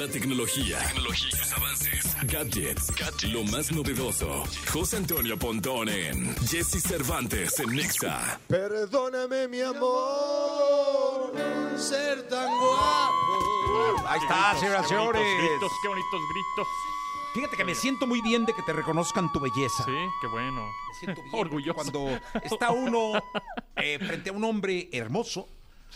La tecnología, tecnología, sus avances, gadgets, lo más novedoso. José Antonio Pontón en Jesse Cervantes en Nexa. Perdóname, mi amor, ser tan guapo. Ahí está, señoras y Qué bonitos señores. gritos, qué bonitos gritos. Fíjate que me siento muy bien de que te reconozcan tu belleza. Sí, qué bueno. Me siento bien. Orgulloso. Cuando está uno eh, frente a un hombre hermoso,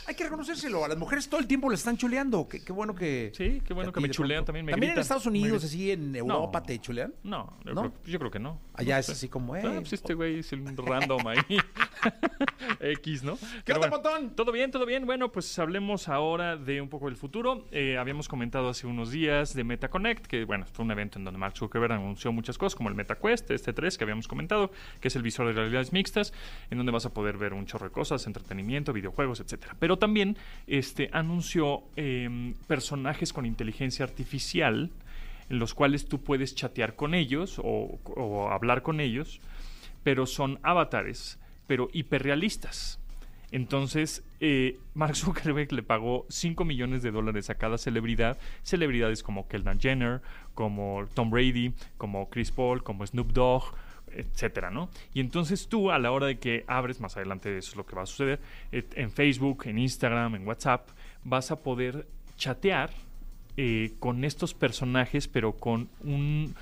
hay que reconocérselo. A las mujeres todo el tiempo le están chuleando. Qué, qué bueno que. Sí, qué bueno que me chulean también, me También en Estados Unidos, así en Europa, No. te chulean. No, yo, ¿No? Creo, yo creo que no. Allá No es así como, Ah, eh, pues este güey es un random ahí. X, ¿no? Pero onda, bueno, Pontón? Todo bien, todo bien. Bueno, pues hablemos ahora de un poco del futuro. Eh, habíamos comentado hace unos días de MetaConnect, que bueno, fue un evento en donde Mark Zuckerberg anunció muchas cosas, como el MetaQuest, este 3 que habíamos comentado, que es el visor de realidades mixtas, en donde vas a poder ver un chorro de cosas, entretenimiento, videojuegos, etcétera. Pero también este, anunció em, personajes con inteligencia artificial en los cuales tú puedes chatear con ellos o, o hablar con ellos, pero son avatares, pero hiperrealistas. Entonces, eh, Mark Zuckerberg le pagó 5 millones de dólares a cada celebridad, celebridades como Kendall Jenner, como Tom Brady, como Chris Paul, como Snoop Dogg, etcétera, ¿no? Y entonces tú, a la hora de que abres, más adelante eso es lo que va a suceder, en Facebook, en Instagram, en WhatsApp, vas a poder chatear eh, con estos personajes, pero con un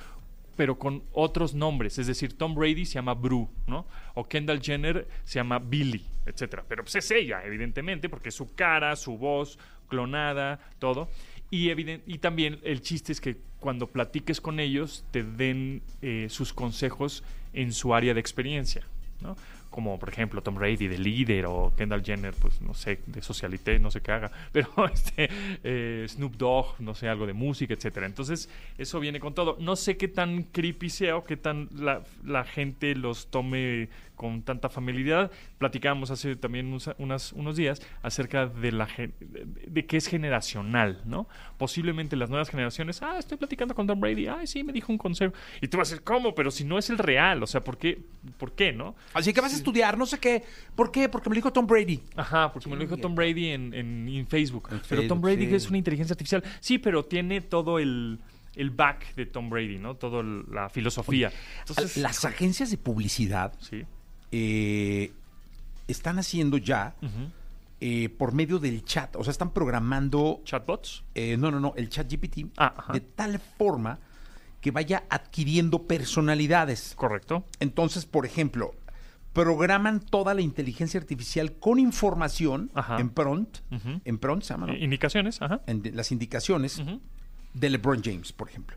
pero con otros nombres, es decir, Tom Brady se llama Bru, ¿no? O Kendall Jenner se llama Billy, etcétera. Pero pues es ella, evidentemente, porque es su cara, su voz, clonada, todo. Y, y también el chiste es que cuando platiques con ellos te den eh, sus consejos en su área de experiencia, ¿no? Como por ejemplo Tom Brady de líder o Kendall Jenner, pues no sé, de socialité, no sé qué haga, pero este eh, Snoop Dogg, no sé, algo de música, etcétera. Entonces, eso viene con todo. No sé qué tan creepy sea o qué tan la, gente los tome con tanta familiaridad. Platicábamos hace también unos, unas- unos días acerca de la de, de es generacional, ¿no? Posiblemente las nuevas generaciones, ah, estoy platicando con Tom Brady, ay, sí, me dijo un consejo. Y tú vas a decir, ¿cómo? Pero si no es el real, o sea, ¿por qué? ¿Por qué, no? Así que vas a estudiar, no sé qué. ¿Por qué? Porque me lo dijo Tom Brady. Ajá, porque me lo dijo Tom Brady en, en- en Facebook. En pero Tom Brady sí. es una inteligencia artificial. Sí, pero tiene todo el, el back de Tom Brady, ¿no? Toda la filosofía. Entonces, Las agencias de publicidad sí. eh, están haciendo ya eh, por medio del chat, o sea, están programando, Chatbots. eh, no, no, no, el chat GPT Ah, de tal forma que vaya adquiriendo personalidades. Correcto. Entonces, por ejemplo, programan toda la inteligencia artificial con información Ajá. en prompt, Ujú. en prompt se llama, ¿no? Indicaciones, ajá. En de- las indicaciones de LeBron James, por ejemplo.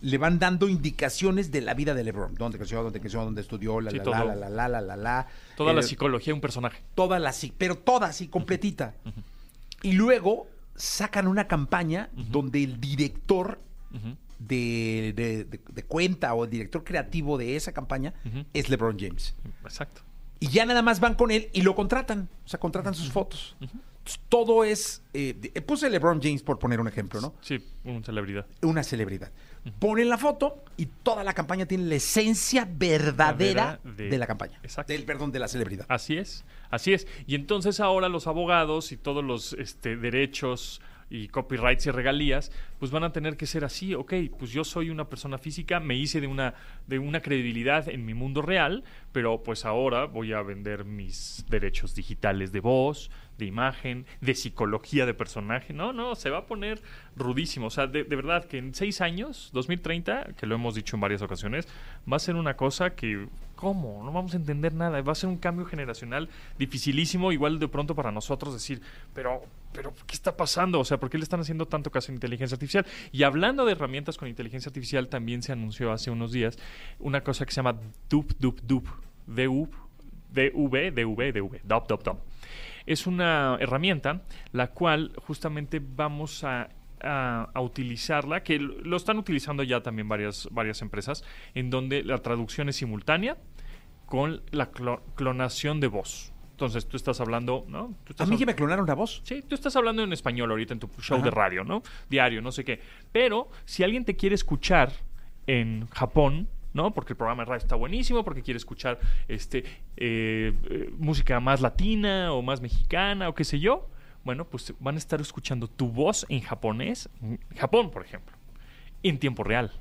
Le van dando indicaciones de la vida de LeBron, dónde creció, dónde creció, dónde estudió, la Sí, la, la, la la la la la. Toda la Eh, psicología de un personaje. toda la pero toda así completita. Y luego sacan una campaña donde el director. De, de- de- de cuenta o el director creativo de esa campaña es LeBron James. Exacto. Y ya nada más van con él y lo contratan. O sea, contratan sus fotos. Entonces, todo es. eh, puse LeBron James por poner un ejemplo, ¿no? Sí, una celebridad. Una celebridad. Ponen la foto y toda la campaña tiene la esencia verdadera Verdadera de, de- la campaña. Exacto. Del, perdón, de la celebridad. Así es, así es. Y entonces ahora los abogados y todos los este, derechos y copyrights y regalías, pues van a tener que ser así, ok, pues yo soy una persona física, me hice de una, de una credibilidad en mi mundo real, pero pues ahora voy a vender mis derechos digitales de voz, de imagen, de psicología de personaje. No, no, se va a poner rudísimo. O sea, de, de verdad que en seis años, 2030, que lo hemos dicho en varias ocasiones, va a ser una cosa que, ¿cómo? No vamos a entender nada. Va a ser un cambio generacional dificilísimo, igual de pronto para nosotros decir, pero, pero, ¿qué está pasando? O sea, ¿por qué le están haciendo tanto caso a inteligencia artificial? Y hablando de herramientas con inteligencia artificial, también se anunció hace unos días una cosa que se llama Dup Dup Dup. D-U- DV, DV, DV, Dup Dup Dup es una herramienta la cual justamente vamos a, a- a utilizarla, que lo están utilizando ya también varias, varias empresas, en donde la traducción es simultánea con la clo- clonación de voz. Entonces tú estás hablando, ¿no? Tú A mí que me clonaron la voz. Sí, tú estás hablando en español ahorita en tu show Ajá. de radio, ¿no? Diario, no sé qué. Pero si alguien te quiere escuchar en Japón, ¿no? Porque el programa de radio está buenísimo, porque quiere escuchar este eh, eh, música más latina o más mexicana o qué sé yo, Bueno, pues van a estar escuchando tu voz en japonés, en Japón, por ejemplo, en tiempo real.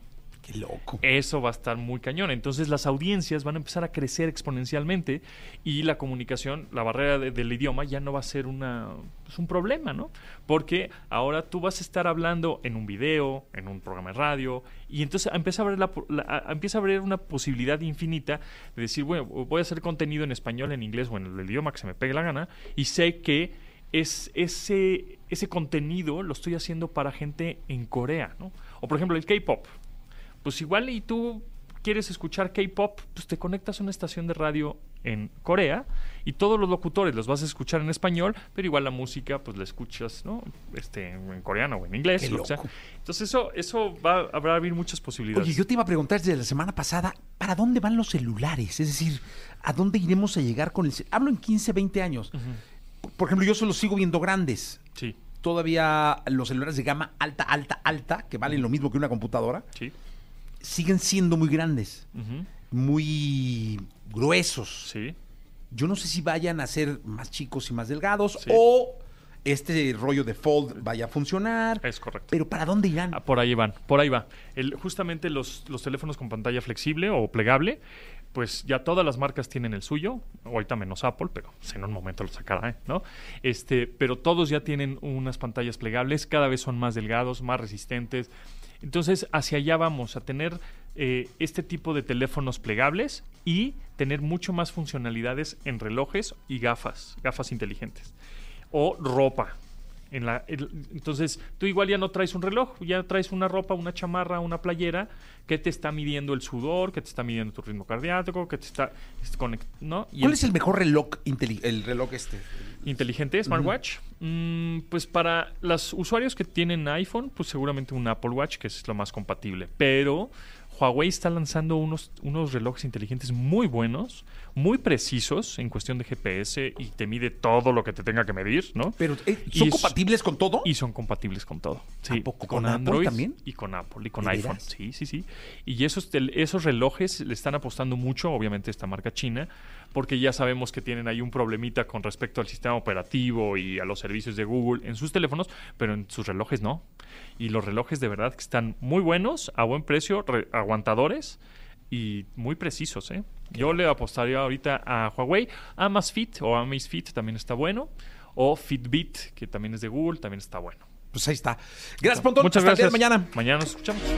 Qué loco. Eso va a estar muy cañón. Entonces las audiencias van a empezar a crecer exponencialmente y la comunicación, la barrera de- del idioma ya no va a ser una, pues, un problema, ¿no? Porque ahora tú vas a estar hablando en un video, en un programa de radio y entonces empieza a haber, la, po- la- a- empieza a haber una posibilidad infinita de decir, bueno, voy a hacer contenido en español, en inglés o en el idioma que se me pegue la gana y sé que es ese, ese contenido lo estoy haciendo para gente en Corea, ¿no? O por ejemplo el K-pop pues igual y tú quieres escuchar K-pop, pues te conectas a una estación de radio en Corea y todos los locutores los vas a escuchar en español, pero igual la música pues la escuchas, ¿no? Este en coreano o en inglés, sea. loco. Entonces eso eso va a abrir muchas posibilidades. Oye, yo te iba a preguntar desde la semana pasada, ¿para dónde van los celulares? Es decir, ¿a dónde iremos a llegar con el... Hablo en 15, 20 años. Por ejemplo, yo solo sigo viendo grandes. Sí, Todavía los celulares de gama alta, alta, alta, que valen lo mismo que una computadora, sí. Siguen siendo muy grandes, muy gruesos. Sí. Yo no sé si vayan a ser más chicos y más delgados Sí. o este rollo de fold vaya a funcionar. Es correcto. Pero ¿para dónde irán? Ah, por ahí van, por ahí va. El, justamente los, los teléfonos con pantalla flexible o plegable, pues ya todas las marcas tienen el suyo, ahorita menos Apple, pero pues, en un momento lo sacará, ¿eh? ¿no? Este, pero todos ya tienen unas pantallas plegables, cada vez son más delgados, más resistentes. Entonces, hacia allá vamos a tener eh, este tipo de teléfonos plegables y tener mucho más funcionalidades en relojes y gafas, gafas inteligentes. O ropa. En la, el- entonces, tú igual ya no traes un reloj, ya traes una ropa, una chamarra, una playera que te está midiendo el sudor, que te está midiendo tu ritmo cardíaco, que te está ¿no? Y ¿Cuál el- es el mejor reloj el reloj este? inteligente, smartwatch. Mm, pues para los usuarios que tienen iPhone, pues seguramente un Apple Watch, que es lo más compatible. Pero Huawei está lanzando unos, unos relojes inteligentes muy buenos, muy precisos en cuestión de GPS y te mide todo lo que te tenga que medir, ¿no? Pero eh, ¿son Y es- compatibles con todo? Y son compatibles con todo. Sí, poco? ¿Con Apple también? Y con Apple y con ¿De iPhone. veras? Sí, sí, sí. Y esos, esos relojes le están apostando mucho, obviamente, esta marca china, porque ya sabemos que tienen ahí un problemita con respecto al sistema operativo y a los servicios de Google en sus teléfonos, pero en sus relojes no. Y los relojes de verdad que están muy buenos, a buen precio, re- aguantadores y muy precisos, ¿eh? Yo le apostaría ahorita a Huawei, Amazfit o Amazfit también está bueno, o Fitbit, que también es de Google, también está bueno. Pues ahí está. Gracias, Pontón. Muchas Hasta el día gracias. de mañana. Mañana nos escuchamos.